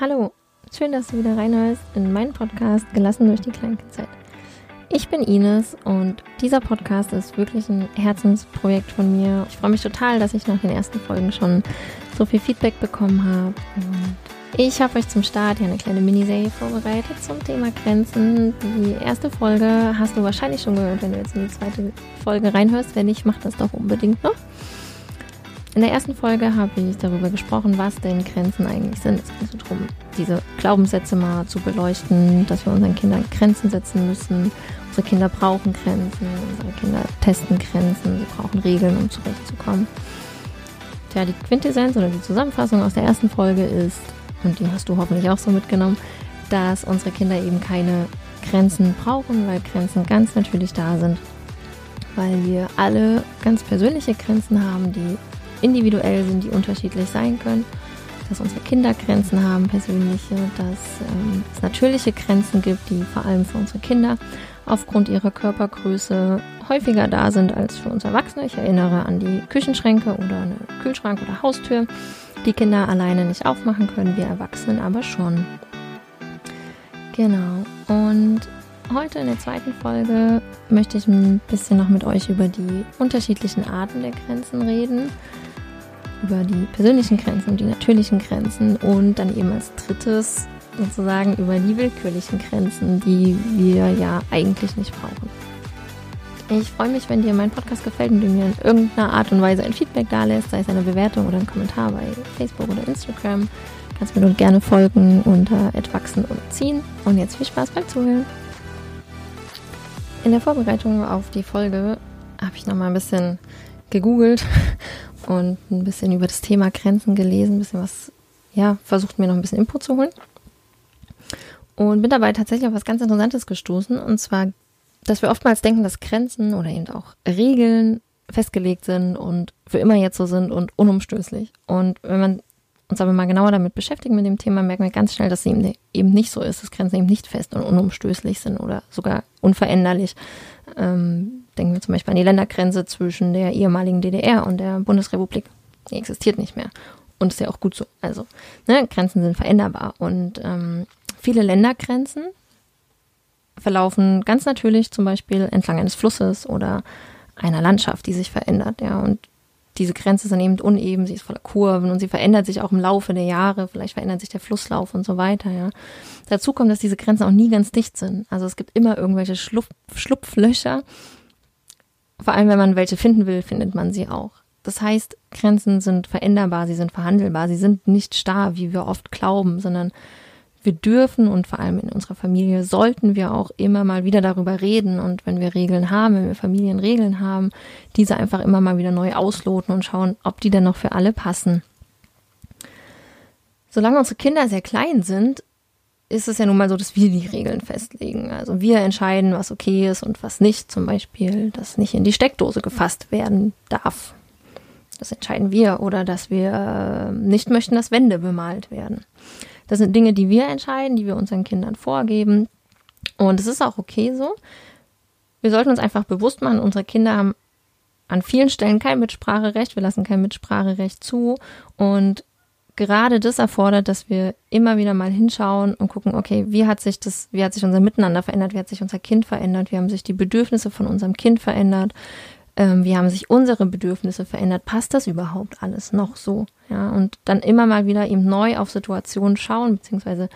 Hallo, schön, dass du wieder reinhörst in meinen Podcast Gelassen durch die Kleinkindzeit. Ich bin Ines und dieser Podcast ist wirklich ein Herzensprojekt von mir. Ich freue mich total, dass ich nach den ersten Folgen schon so viel Feedback bekommen habe. Und ich habe euch zum Start ja eine kleine Miniserie vorbereitet zum Thema Grenzen. Die erste Folge hast du wahrscheinlich schon gehört, wenn du jetzt in die zweite Folge reinhörst. Wenn nicht, mach das doch unbedingt noch. In der ersten Folge habe ich darüber gesprochen, was denn Grenzen eigentlich sind. Es geht so darum, diese Glaubenssätze mal zu beleuchten, dass wir unseren Kindern Grenzen setzen müssen. Unsere Kinder brauchen Grenzen, unsere Kinder testen Grenzen, sie brauchen Regeln, um zurechtzukommen. Tja, die Quintessenz oder die Zusammenfassung aus der ersten Folge ist, und die hast du hoffentlich auch so mitgenommen, dass unsere Kinder eben keine Grenzen brauchen, weil Grenzen ganz natürlich da sind. Weil wir alle ganz persönliche Grenzen haben, die individuell sind, die unterschiedlich sein können. Dass unsere Kinder Grenzen haben, persönliche, dass ähm, es natürliche Grenzen gibt, die vor allem für unsere Kinder aufgrund ihrer Körpergröße häufiger da sind als für uns Erwachsene. Ich erinnere an die Küchenschränke oder eine Kühlschrank oder Haustür, die Kinder alleine nicht aufmachen können, wir Erwachsenen aber schon. Genau. Und heute in der zweiten Folge möchte ich ein bisschen noch mit euch über die unterschiedlichen Arten der Grenzen reden über die persönlichen Grenzen und die natürlichen Grenzen und dann eben als drittes sozusagen über die willkürlichen Grenzen, die wir ja eigentlich nicht brauchen. Ich freue mich, wenn dir mein Podcast gefällt und du mir in irgendeiner Art und Weise ein Feedback da lässt, sei es eine Bewertung oder ein Kommentar bei Facebook oder Instagram. Kannst mir dort gerne folgen unter Wachsen und Ziehen. Und jetzt viel Spaß beim Zuhören. In der Vorbereitung auf die Folge habe ich nochmal ein bisschen gegoogelt und ein bisschen über das Thema Grenzen gelesen, ein bisschen was, ja, versucht mir noch ein bisschen Input zu holen. Und bin dabei tatsächlich auf was ganz Interessantes gestoßen. Und zwar, dass wir oftmals denken, dass Grenzen oder eben auch Regeln festgelegt sind und für immer jetzt so sind und unumstößlich. Und wenn man uns aber mal genauer damit beschäftigen mit dem Thema, merken wir ganz schnell, dass sie eben nicht so ist, dass Grenzen eben nicht fest und unumstößlich sind oder sogar unveränderlich. Ähm, denken wir zum Beispiel an die Ländergrenze zwischen der ehemaligen DDR und der Bundesrepublik. Die existiert nicht mehr. Und ist ja auch gut so. Also, ne, Grenzen sind veränderbar. Und ähm, viele Ländergrenzen verlaufen ganz natürlich zum Beispiel entlang eines Flusses oder einer Landschaft, die sich verändert. Ja, und diese Grenze ist dann eben uneben, sie ist voller Kurven und sie verändert sich auch im Laufe der Jahre. Vielleicht verändert sich der Flusslauf und so weiter, ja. Dazu kommt, dass diese Grenzen auch nie ganz dicht sind. Also es gibt immer irgendwelche Schlupf Schlupflöcher. Vor allem, wenn man welche finden will, findet man sie auch. Das heißt, Grenzen sind veränderbar, sie sind verhandelbar, sie sind nicht starr, wie wir oft glauben, sondern wir dürfen und vor allem in unserer Familie sollten wir auch immer mal wieder darüber reden und wenn wir Regeln haben, wenn wir Familienregeln haben, diese einfach immer mal wieder neu ausloten und schauen, ob die denn noch für alle passen. Solange unsere Kinder sehr klein sind, ist es ja nun mal so, dass wir die Regeln festlegen. Also wir entscheiden, was okay ist und was nicht. Zum Beispiel, dass nicht in die Steckdose gefasst werden darf. Das entscheiden wir. Oder dass wir nicht möchten, dass Wände bemalt werden. Das sind Dinge, die wir entscheiden, die wir unseren Kindern vorgeben. Und es ist auch okay so. Wir sollten uns einfach bewusst machen, unsere Kinder haben an vielen Stellen kein Mitspracherecht, wir lassen kein Mitspracherecht zu und gerade das erfordert, dass wir immer wieder mal hinschauen und gucken, okay, wie hat sich das, wie hat sich unser Miteinander verändert, wie hat sich unser Kind verändert, wie haben sich die Bedürfnisse von unserem Kind verändert, ähm, wie haben sich unsere Bedürfnisse verändert, passt das überhaupt alles noch so? Ja, und dann immer mal wieder eben neu auf Situationen schauen, beziehungsweise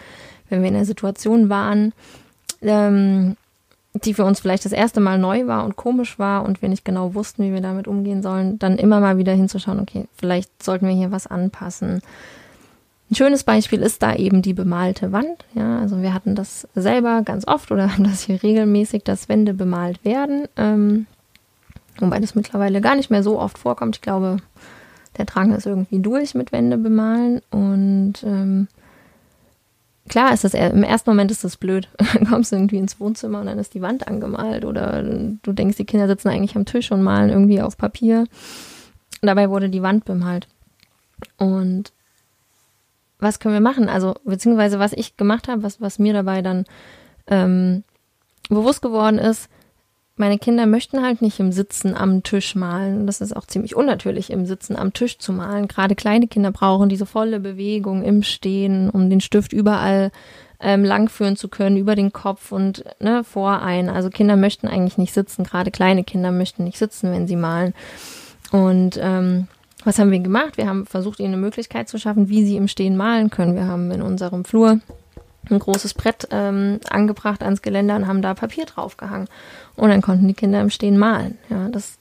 wenn wir in einer Situation waren, ähm, die für uns vielleicht das erste Mal neu war und komisch war und wir nicht genau wussten, wie wir damit umgehen sollen, dann immer mal wieder hinzuschauen, okay, vielleicht sollten wir hier was anpassen. Ein schönes Beispiel ist da eben die bemalte Wand. Ja, also wir hatten das selber ganz oft oder haben das hier regelmäßig, dass Wände bemalt werden. Ähm, Wobei das mittlerweile gar nicht mehr so oft vorkommt. Ich glaube, der Drang ist irgendwie durch mit Wände bemalen. Und ähm, klar ist das, im ersten Moment ist das blöd. Dann kommst du irgendwie ins Wohnzimmer und dann ist die Wand angemalt. Oder du denkst, die Kinder sitzen eigentlich am Tisch und malen irgendwie auf Papier. Dabei wurde die Wand bemalt. Und was können wir machen? Also, beziehungsweise was ich gemacht habe, was, was mir dabei dann ähm, bewusst geworden ist, meine Kinder möchten halt nicht im Sitzen am Tisch malen. Das ist auch ziemlich unnatürlich, im Sitzen am Tisch zu malen. Gerade kleine Kinder brauchen diese volle Bewegung im Stehen, um den Stift überall ähm, langführen zu können, über den Kopf und ne, vor ein. Also Kinder möchten eigentlich nicht sitzen. Gerade kleine Kinder möchten nicht sitzen, wenn sie malen. Und ähm, was haben wir gemacht? Wir haben versucht, ihnen eine Möglichkeit zu schaffen, wie sie im Stehen malen können. Wir haben in unserem Flur ein großes Brett ähm, angebracht ans Geländer und haben da Papier draufgehangen. Und dann konnten die Kinder im Stehen malen. Ja, das,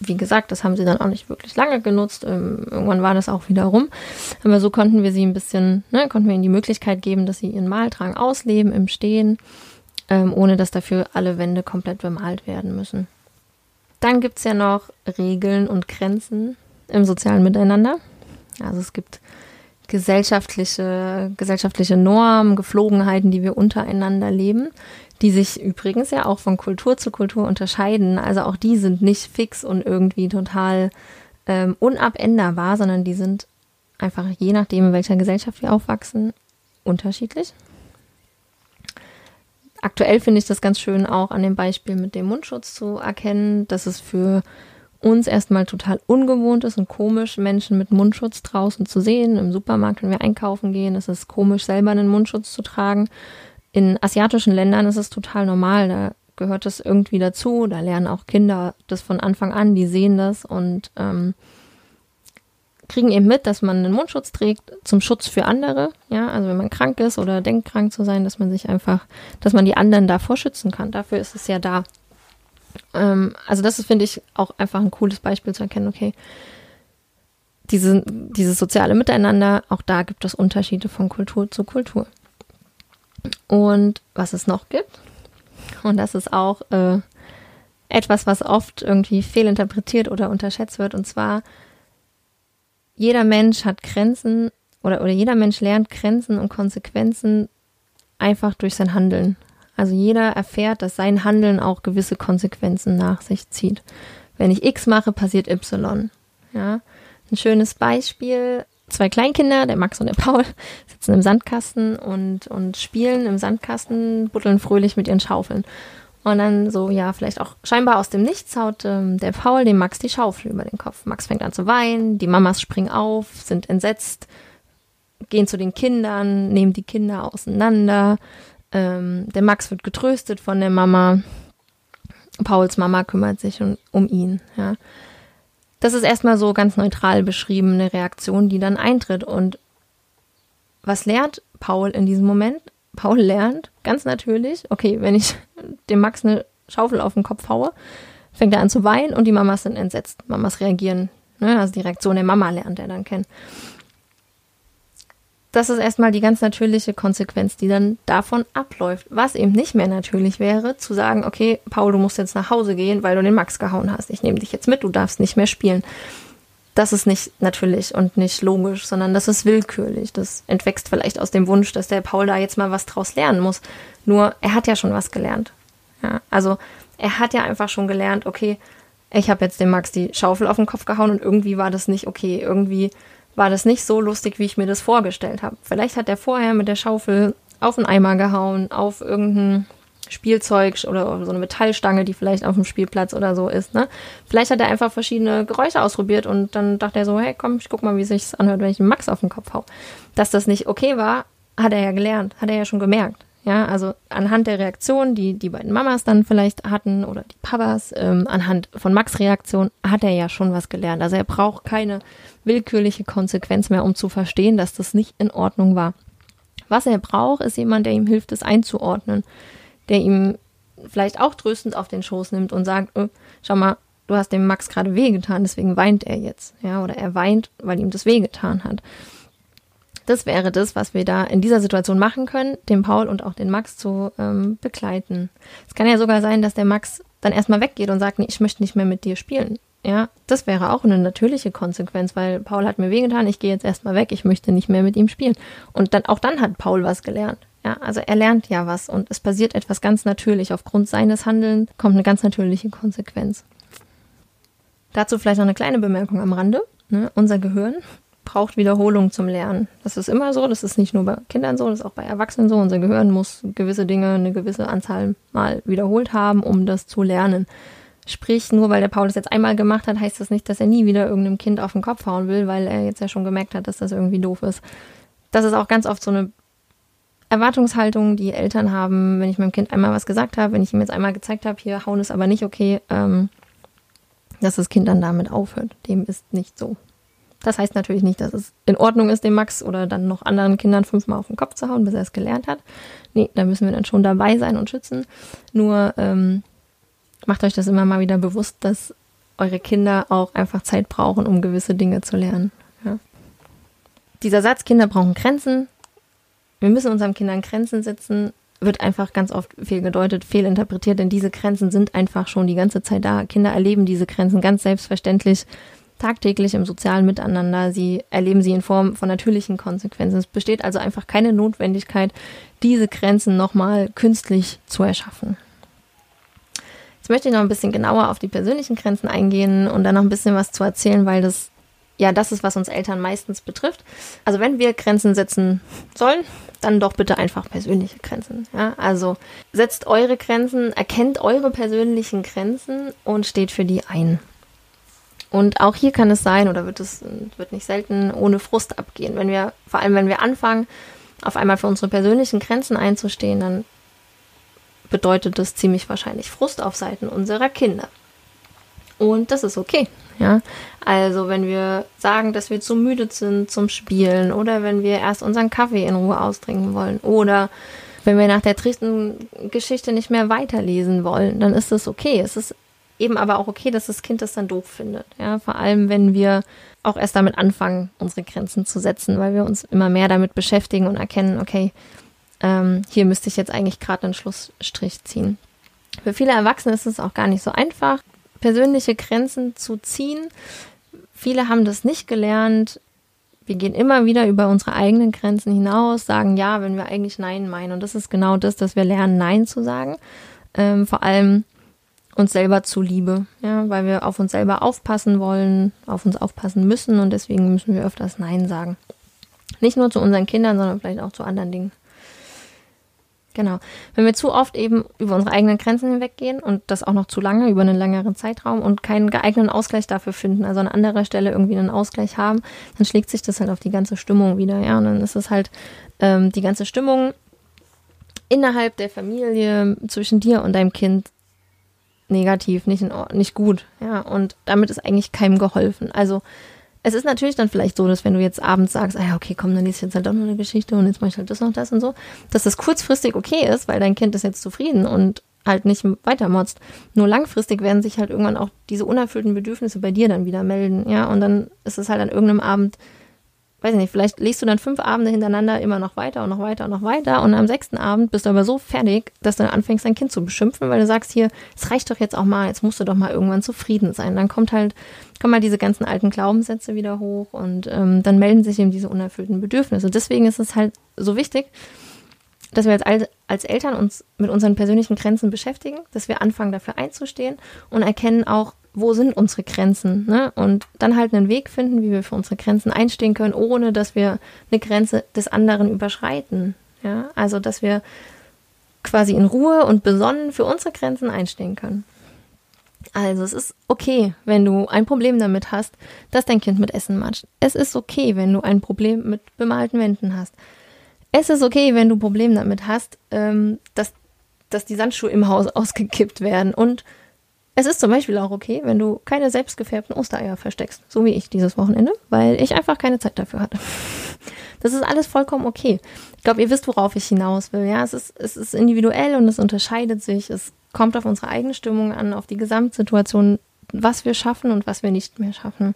wie gesagt, das haben sie dann auch nicht wirklich lange genutzt. Ähm, irgendwann war das auch wieder rum. Aber so konnten wir sie ein bisschen, ne, konnten wir ihnen die Möglichkeit geben, dass sie ihren Maldrang ausleben im Stehen, ähm, ohne dass dafür alle Wände komplett bemalt werden müssen. Dann gibt's ja noch Regeln und Grenzen im sozialen Miteinander. Also es gibt gesellschaftliche, gesellschaftliche Normen, Geflogenheiten, die wir untereinander leben, die sich übrigens ja auch von Kultur zu Kultur unterscheiden. Also auch die sind nicht fix und irgendwie total ähm, unabänderbar, sondern die sind einfach je nachdem, in welcher Gesellschaft wir aufwachsen, unterschiedlich. Aktuell finde ich das ganz schön auch an dem Beispiel mit dem Mundschutz zu erkennen, dass es für uns erstmal total ungewohnt ist und komisch, Menschen mit Mundschutz draußen zu sehen. Im Supermarkt, wenn wir einkaufen gehen, ist es komisch, selber einen Mundschutz zu tragen. In asiatischen Ländern ist es total normal, da gehört es irgendwie dazu. Da lernen auch Kinder das von Anfang an, die sehen das und ähm, kriegen eben mit, dass man einen Mundschutz trägt zum Schutz für andere. Ja, also wenn man krank ist oder denkt krank zu sein, dass man sich einfach, dass man die anderen davor schützen kann. Dafür ist es ja da. Ähm, also das finde ich, auch einfach ein cooles Beispiel zu erkennen, okay, diese, dieses soziale Miteinander, auch da gibt es Unterschiede von Kultur zu Kultur. Und was es noch gibt, und das ist auch äh, etwas, was oft irgendwie fehlinterpretiert oder unterschätzt wird, und zwar, jeder Mensch hat Grenzen oder, oder jeder Mensch lernt Grenzen und Konsequenzen einfach durch sein Handeln. Also jeder erfährt, dass sein Handeln auch gewisse Konsequenzen nach sich zieht. Wenn ich X mache, passiert Y. Ja, ein schönes Beispiel. Zwei Kleinkinder, der Max und der Paul, sitzen im Sandkasten und, und spielen im Sandkasten, buddeln fröhlich mit ihren Schaufeln. Und dann so, ja, vielleicht auch scheinbar aus dem Nichts haut ähm, der Paul dem Max die Schaufel über den Kopf. Max fängt an zu weinen, die Mamas springen auf, sind entsetzt, gehen zu den Kindern, nehmen die Kinder auseinander, ähm, der Max wird getröstet von der Mama. Pauls Mama kümmert sich um, um ihn. Ja. Das ist erstmal so ganz neutral beschriebene Reaktion, die dann eintritt. Und was lernt Paul in diesem Moment? Paul lernt ganz natürlich, okay, wenn ich dem Max eine Schaufel auf den Kopf haue, fängt er an zu weinen und die Mamas sind entsetzt. Mamas reagieren. Ne? Also die Reaktion der Mama lernt er dann kennen das ist erstmal die ganz natürliche Konsequenz, die dann davon abläuft. Was eben nicht mehr natürlich wäre, zu sagen, okay, Paul, du musst jetzt nach Hause gehen, weil du den Max gehauen hast. Ich nehme dich jetzt mit, du darfst nicht mehr spielen. Das ist nicht natürlich und nicht logisch, sondern das ist willkürlich. Das entwächst vielleicht aus dem Wunsch, dass der Paul da jetzt mal was draus lernen muss. Nur, er hat ja schon was gelernt. Ja, also, er hat ja einfach schon gelernt, okay, ich habe jetzt dem Max die Schaufel auf den Kopf gehauen und irgendwie war das nicht okay. Irgendwie war das nicht so lustig, wie ich mir das vorgestellt habe. Vielleicht hat er vorher mit der Schaufel auf einen Eimer gehauen, auf irgendein Spielzeug oder so eine Metallstange, die vielleicht auf dem Spielplatz oder so ist. Ne? Vielleicht hat er einfach verschiedene Geräusche ausprobiert und dann dachte er so, hey, komm, ich guck mal, wie sich anhört, wenn ich einen Max auf den Kopf hau. Dass das nicht okay war, hat er ja gelernt, hat er ja schon gemerkt. Ja, also anhand der Reaktion, die die beiden Mamas dann vielleicht hatten oder die Papas, ähm, anhand von Max Reaktion hat er ja schon was gelernt. Also er braucht keine willkürliche Konsequenz mehr, um zu verstehen, dass das nicht in Ordnung war. Was er braucht, ist jemand, der ihm hilft, es einzuordnen, der ihm vielleicht auch tröstend auf den Schoß nimmt und sagt, oh, schau mal, du hast dem Max gerade wehgetan, deswegen weint er jetzt, ja, oder er weint, weil ihm das wehgetan hat. Das wäre das, was wir da in dieser Situation machen können, den Paul und auch den Max zu ähm, begleiten. Es kann ja sogar sein, dass der Max dann erstmal weggeht und sagt, nee, ich möchte nicht mehr mit dir spielen. Ja, das wäre auch eine natürliche Konsequenz, weil Paul hat mir wehgetan, ich gehe jetzt erstmal weg, ich möchte nicht mehr mit ihm spielen. Und dann auch dann hat Paul was gelernt. Ja, also er lernt ja was und es passiert etwas ganz natürlich. Aufgrund seines Handelns kommt eine ganz natürliche Konsequenz. Dazu vielleicht noch eine kleine Bemerkung am Rande. Ne? Unser Gehirn braucht Wiederholung zum Lernen. Das ist immer so, das ist nicht nur bei Kindern so, das ist auch bei Erwachsenen so. Unser Gehirn muss gewisse Dinge eine gewisse Anzahl mal wiederholt haben, um das zu lernen. Sprich, nur weil der Paul das jetzt einmal gemacht hat, heißt das nicht, dass er nie wieder irgendeinem Kind auf den Kopf hauen will, weil er jetzt ja schon gemerkt hat, dass das irgendwie doof ist. Das ist auch ganz oft so eine Erwartungshaltung, die Eltern haben, wenn ich meinem Kind einmal was gesagt habe, wenn ich ihm jetzt einmal gezeigt habe, hier hauen ist aber nicht okay, ähm, dass das Kind dann damit aufhört. Dem ist nicht so. Das heißt natürlich nicht, dass es in Ordnung ist, dem Max oder dann noch anderen Kindern fünfmal auf den Kopf zu hauen, bis er es gelernt hat. Nee, da müssen wir dann schon dabei sein und schützen. Nur ähm, macht euch das immer mal wieder bewusst, dass eure Kinder auch einfach Zeit brauchen, um gewisse Dinge zu lernen. Ja. Dieser Satz, Kinder brauchen Grenzen, wir müssen unseren Kindern Grenzen setzen, wird einfach ganz oft fehlgedeutet, fehlinterpretiert, denn diese Grenzen sind einfach schon die ganze Zeit da. Kinder erleben diese Grenzen ganz selbstverständlich tagtäglich im sozialen Miteinander. Sie erleben sie in Form von natürlichen Konsequenzen. Es besteht also einfach keine Notwendigkeit, diese Grenzen nochmal künstlich zu erschaffen. Jetzt möchte ich noch ein bisschen genauer auf die persönlichen Grenzen eingehen und dann noch ein bisschen was zu erzählen, weil das ja das ist, was uns Eltern meistens betrifft. Also wenn wir Grenzen setzen sollen, dann doch bitte einfach persönliche Grenzen. Ja? Also setzt eure Grenzen, erkennt eure persönlichen Grenzen und steht für die ein. Und auch hier kann es sein, oder wird es wird nicht selten ohne Frust abgehen. Wenn wir, vor allem wenn wir anfangen, auf einmal für unsere persönlichen Grenzen einzustehen, dann bedeutet das ziemlich wahrscheinlich Frust auf Seiten unserer Kinder. Und das ist okay. Ja, also wenn wir sagen, dass wir zu müde sind zum Spielen oder wenn wir erst unseren Kaffee in Ruhe austrinken wollen oder wenn wir nach der tristen Geschichte nicht mehr weiterlesen wollen, dann ist das okay. Es ist eben aber auch okay, dass das Kind das dann doof findet. Ja, vor allem, wenn wir auch erst damit anfangen, unsere Grenzen zu setzen, weil wir uns immer mehr damit beschäftigen und erkennen, okay, ähm, hier müsste ich jetzt eigentlich gerade einen Schlussstrich ziehen. Für viele Erwachsene ist es auch gar nicht so einfach, persönliche Grenzen zu ziehen. Viele haben das nicht gelernt. Wir gehen immer wieder über unsere eigenen Grenzen hinaus, sagen ja, wenn wir eigentlich Nein meinen. Und das ist genau das, dass wir lernen, Nein zu sagen. Ähm, vor allem uns selber zuliebe, ja, weil wir auf uns selber aufpassen wollen, auf uns aufpassen müssen und deswegen müssen wir öfters Nein sagen. Nicht nur zu unseren Kindern, sondern vielleicht auch zu anderen Dingen. Genau. Wenn wir zu oft eben über unsere eigenen Grenzen hinweggehen und das auch noch zu lange, über einen längeren Zeitraum und keinen geeigneten Ausgleich dafür finden, also an anderer Stelle irgendwie einen Ausgleich haben, dann schlägt sich das halt auf die ganze Stimmung wieder, ja. Und dann ist es halt ähm, die ganze Stimmung innerhalb der Familie zwischen dir und deinem Kind negativ, nicht, in, nicht gut, ja. Und damit ist eigentlich keinem geholfen. Also es ist natürlich dann vielleicht so, dass wenn du jetzt abends sagst, ah ja, okay, komm, dann liest ich jetzt halt doch noch eine Geschichte und jetzt mache ich halt das noch das und so, dass das kurzfristig okay ist, weil dein Kind ist jetzt zufrieden und halt nicht weitermotzt. Nur langfristig werden sich halt irgendwann auch diese unerfüllten Bedürfnisse bei dir dann wieder melden, ja, und dann ist es halt an irgendeinem Abend weiß ich nicht, vielleicht liest du dann fünf Abende hintereinander immer noch weiter und noch weiter und noch weiter und am sechsten Abend bist du aber so fertig, dass du anfängst, dein Kind zu beschimpfen, weil du sagst hier, es reicht doch jetzt auch mal, jetzt musst du doch mal irgendwann zufrieden sein. Dann kommt halt, kommen halt diese ganzen alten Glaubenssätze wieder hoch und ähm, dann melden sich eben diese unerfüllten Bedürfnisse. Deswegen ist es halt so wichtig, dass wir als, als Eltern uns mit unseren persönlichen Grenzen beschäftigen, dass wir anfangen, dafür einzustehen und erkennen auch, wo sind unsere Grenzen, ne? Und dann halt einen Weg finden, wie wir für unsere Grenzen einstehen können, ohne dass wir eine Grenze des anderen überschreiten. Ja, also dass wir quasi in Ruhe und besonnen für unsere Grenzen einstehen können. Also es ist okay, wenn du ein Problem damit hast, dass dein Kind mit Essen matscht. Es ist okay, wenn du ein Problem mit bemalten Wänden hast. Es ist okay, wenn du ein Problem damit hast, ähm, dass, dass die Sandschuhe im Haus ausgekippt werden und es ist zum Beispiel auch okay, wenn du keine selbstgefärbten Ostereier versteckst, so wie ich dieses Wochenende, weil ich einfach keine Zeit dafür hatte. Das ist alles vollkommen okay. Ich glaube, ihr wisst, worauf ich hinaus will. Ja, es ist, es ist individuell und es unterscheidet sich. Es kommt auf unsere eigene Stimmung an, auf die Gesamtsituation, was wir schaffen und was wir nicht mehr schaffen.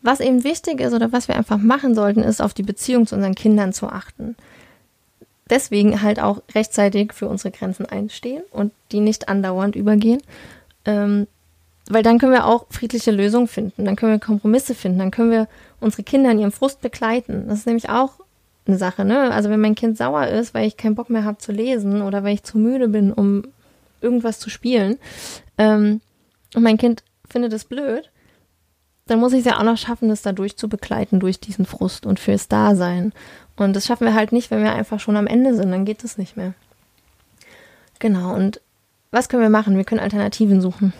Was eben wichtig ist oder was wir einfach machen sollten, ist auf die Beziehung zu unseren Kindern zu achten deswegen halt auch rechtzeitig für unsere Grenzen einstehen und die nicht andauernd übergehen. Ähm, weil dann können wir auch friedliche Lösungen finden, dann können wir Kompromisse finden, dann können wir unsere Kinder in ihrem Frust begleiten. Das ist nämlich auch eine Sache, ne? Also wenn mein Kind sauer ist, weil ich keinen Bock mehr habe zu lesen oder weil ich zu müde bin, um irgendwas zu spielen, ähm, und mein Kind findet es blöd, dann muss ich es ja auch noch schaffen, das dadurch zu begleiten, durch diesen Frust und fürs Dasein. Und das schaffen wir halt nicht, wenn wir einfach schon am Ende sind, dann geht es nicht mehr. Genau, und was können wir machen? Wir können Alternativen suchen.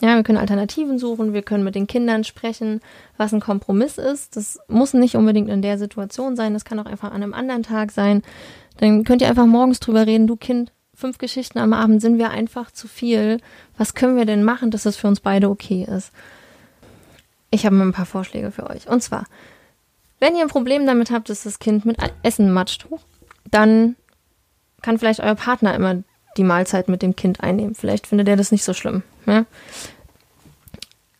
Ja, wir können Alternativen suchen, wir können mit den Kindern sprechen, was ein Kompromiss ist. Das muss nicht unbedingt in der Situation sein, das kann auch einfach an einem anderen Tag sein. Dann könnt ihr einfach morgens drüber reden, du Kind, fünf Geschichten am Abend sind wir einfach zu viel. Was können wir denn machen, dass es für uns beide okay ist? Ich habe ein paar Vorschläge für euch. Und zwar, wenn ihr ein Problem damit habt, dass das Kind mit Essen matscht, dann kann vielleicht euer Partner immer die Mahlzeit mit dem Kind einnehmen. Vielleicht findet er das nicht so schlimm. Ja?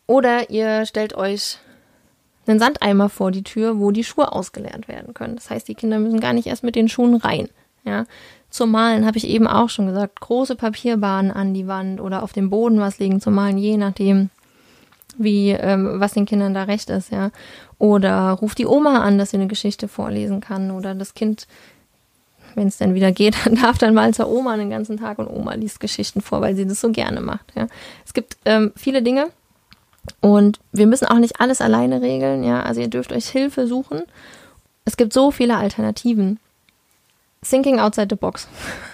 Oder ihr stellt euch einen Sandeimer vor die Tür, wo die Schuhe ausgeleert werden können. Das heißt, die Kinder müssen gar nicht erst mit den Schuhen rein. Ja? Zum Malen habe ich eben auch schon gesagt, große Papierbahnen an die Wand oder auf dem Boden was legen zum Malen, je nachdem, wie ähm, was den Kindern da recht ist, ja. Oder ruft die Oma an, dass sie eine Geschichte vorlesen kann oder das Kind wenn es dann wieder geht, darf dann mal zur Oma den ganzen Tag und Oma liest Geschichten vor, weil sie das so gerne macht. Ja. Es gibt ähm, viele Dinge und wir müssen auch nicht alles alleine regeln. Ja. Also ihr dürft euch Hilfe suchen. Es gibt so viele Alternativen. Thinking outside the box.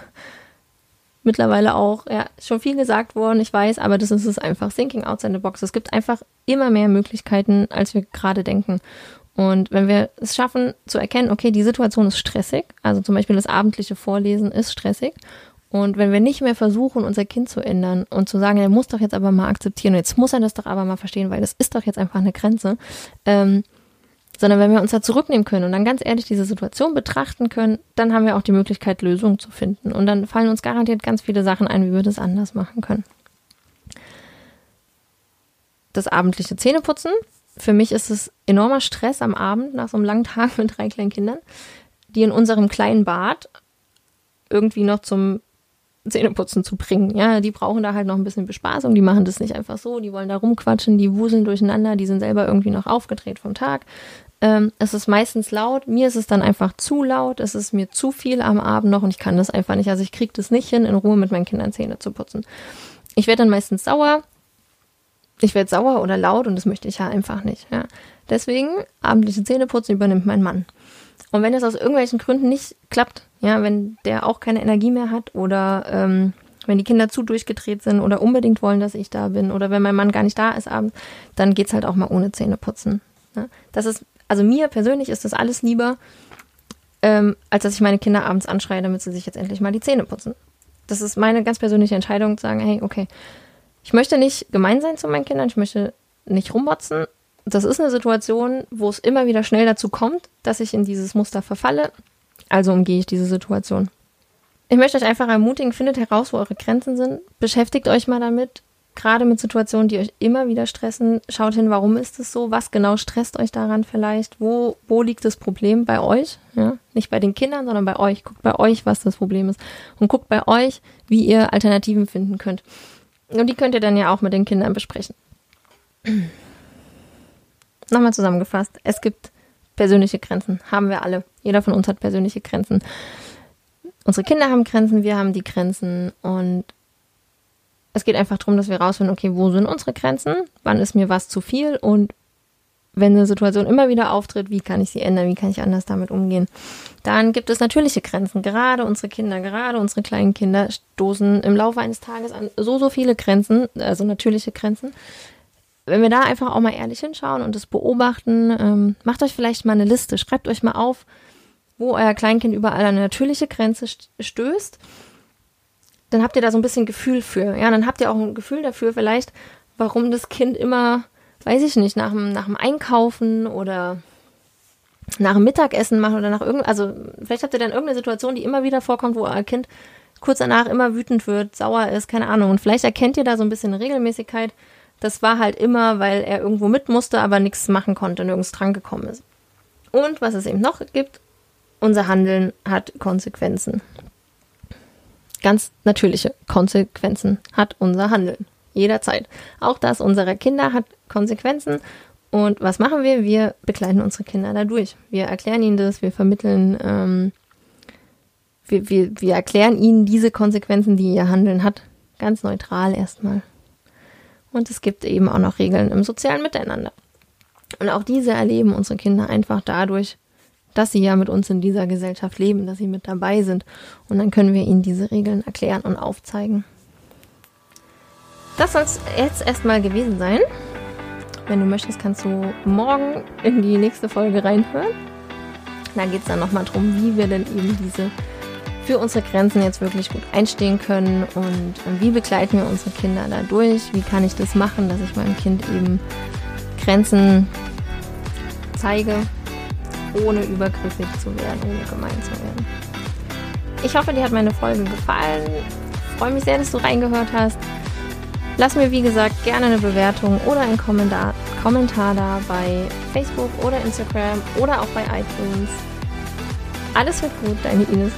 Mittlerweile auch, ja, schon viel gesagt worden, ich weiß, aber das ist es einfach. Thinking outside the box. Es gibt einfach immer mehr Möglichkeiten, als wir gerade denken. Und wenn wir es schaffen zu erkennen, okay, die Situation ist stressig, also zum Beispiel das abendliche Vorlesen ist stressig, und wenn wir nicht mehr versuchen, unser Kind zu ändern und zu sagen, er muss doch jetzt aber mal akzeptieren, jetzt muss er das doch aber mal verstehen, weil das ist doch jetzt einfach eine Grenze, ähm, sondern wenn wir uns da zurücknehmen können und dann ganz ehrlich diese Situation betrachten können, dann haben wir auch die Möglichkeit, Lösungen zu finden. Und dann fallen uns garantiert ganz viele Sachen ein, wie wir das anders machen können. Das abendliche Zähneputzen für mich ist es enormer Stress am Abend nach so einem langen Tag mit drei kleinen Kindern, die in unserem kleinen Bad irgendwie noch zum Zähneputzen zu bringen. Ja, die brauchen da halt noch ein bisschen Bespaßung. Die machen das nicht einfach so. Die wollen da rumquatschen, die wuseln durcheinander. Die sind selber irgendwie noch aufgedreht vom Tag. Ähm, es ist meistens laut. Mir ist es dann einfach zu laut. Es ist mir zu viel am Abend noch und ich kann das einfach nicht. Also ich kriege das nicht hin, in Ruhe mit meinen Kindern Zähne zu putzen. Ich werde dann meistens sauer ich werde sauer oder laut und das möchte ich ja einfach nicht. Ja. Deswegen abendliche Zähneputzen übernimmt mein Mann. Und wenn es aus irgendwelchen Gründen nicht klappt, ja, wenn der auch keine Energie mehr hat oder ähm, wenn die Kinder zu durchgedreht sind oder unbedingt wollen, dass ich da bin oder wenn mein Mann gar nicht da ist abends, dann geht es halt auch mal ohne Zähneputzen. Ja. Das ist, also mir persönlich ist das alles lieber, ähm, als dass ich meine Kinder abends anschreie, damit sie sich jetzt endlich mal die Zähne putzen. Das ist meine ganz persönliche Entscheidung, zu sagen, hey, okay, ich möchte nicht gemein sein zu meinen Kindern, ich möchte nicht rummotzen. Das ist eine Situation, wo es immer wieder schnell dazu kommt, dass ich in dieses Muster verfalle. Also umgehe ich diese Situation. Ich möchte euch einfach ermutigen, findet heraus, wo eure Grenzen sind. Beschäftigt euch mal damit. Gerade mit Situationen, die euch immer wieder stressen. Schaut hin, warum ist es so? Was genau stresst euch daran vielleicht? Wo, wo liegt das Problem bei euch? Ja? Nicht bei den Kindern, sondern bei euch. Guckt bei euch, was das Problem ist. Und guckt bei euch, wie ihr Alternativen finden könnt. Und die könnt ihr dann ja auch mit den Kindern besprechen. Nochmal zusammengefasst. Es gibt persönliche Grenzen. Haben wir alle. Jeder von uns hat persönliche Grenzen. Unsere Kinder haben Grenzen, wir haben die Grenzen. Und es geht einfach darum, dass wir rausfinden, okay, wo sind unsere Grenzen? Wann ist mir was zu viel? Und wenn eine Situation immer wieder auftritt, wie kann ich sie ändern, wie kann ich anders damit umgehen. Dann gibt es natürliche Grenzen. Gerade unsere Kinder, gerade unsere kleinen Kinder stoßen im Laufe eines Tages an so, so viele Grenzen, also natürliche Grenzen. Wenn wir da einfach auch mal ehrlich hinschauen und das beobachten, ähm, macht euch vielleicht mal eine Liste, schreibt euch mal auf, wo euer Kleinkind überall eine natürliche Grenze stößt. Dann habt ihr da so ein bisschen Gefühl für. Ja, dann habt ihr auch ein Gefühl dafür vielleicht, warum das Kind immer weiß ich nicht, nach dem, nach dem Einkaufen oder nach dem Mittagessen machen oder nach irgend, also vielleicht habt ihr dann irgendeine Situation, die immer wieder vorkommt, wo euer Kind kurz danach immer wütend wird, sauer ist, keine Ahnung. Und vielleicht erkennt ihr da so ein bisschen eine Regelmäßigkeit. Das war halt immer, weil er irgendwo mit musste, aber nichts machen konnte, nirgends dran gekommen ist. Und was es eben noch gibt, unser Handeln hat Konsequenzen. Ganz natürliche Konsequenzen hat unser Handeln jederzeit. Auch das unserer Kinder hat Konsequenzen. Und was machen wir? Wir begleiten unsere Kinder dadurch. Wir erklären ihnen das, wir vermitteln, ähm, wir, wir, wir erklären ihnen diese Konsequenzen, die ihr Handeln hat. Ganz neutral erstmal. Und es gibt eben auch noch Regeln im sozialen Miteinander. Und auch diese erleben unsere Kinder einfach dadurch, dass sie ja mit uns in dieser Gesellschaft leben, dass sie mit dabei sind. Und dann können wir ihnen diese Regeln erklären und aufzeigen. Das soll es jetzt erstmal gewesen sein. Wenn du möchtest, kannst du morgen in die nächste Folge reinhören. Da geht es dann nochmal darum, wie wir denn eben diese für unsere Grenzen jetzt wirklich gut einstehen können und wie begleiten wir unsere Kinder dadurch, wie kann ich das machen, dass ich meinem Kind eben Grenzen zeige, ohne übergriffig zu werden, ohne gemein zu werden. Ich hoffe, dir hat meine Folge gefallen. Ich freue mich sehr, dass du reingehört hast. Lass mir, wie gesagt, gerne eine Bewertung oder einen Kommentar, Kommentar da bei Facebook oder Instagram oder auch bei iTunes. Alles wird gut, deine Ines.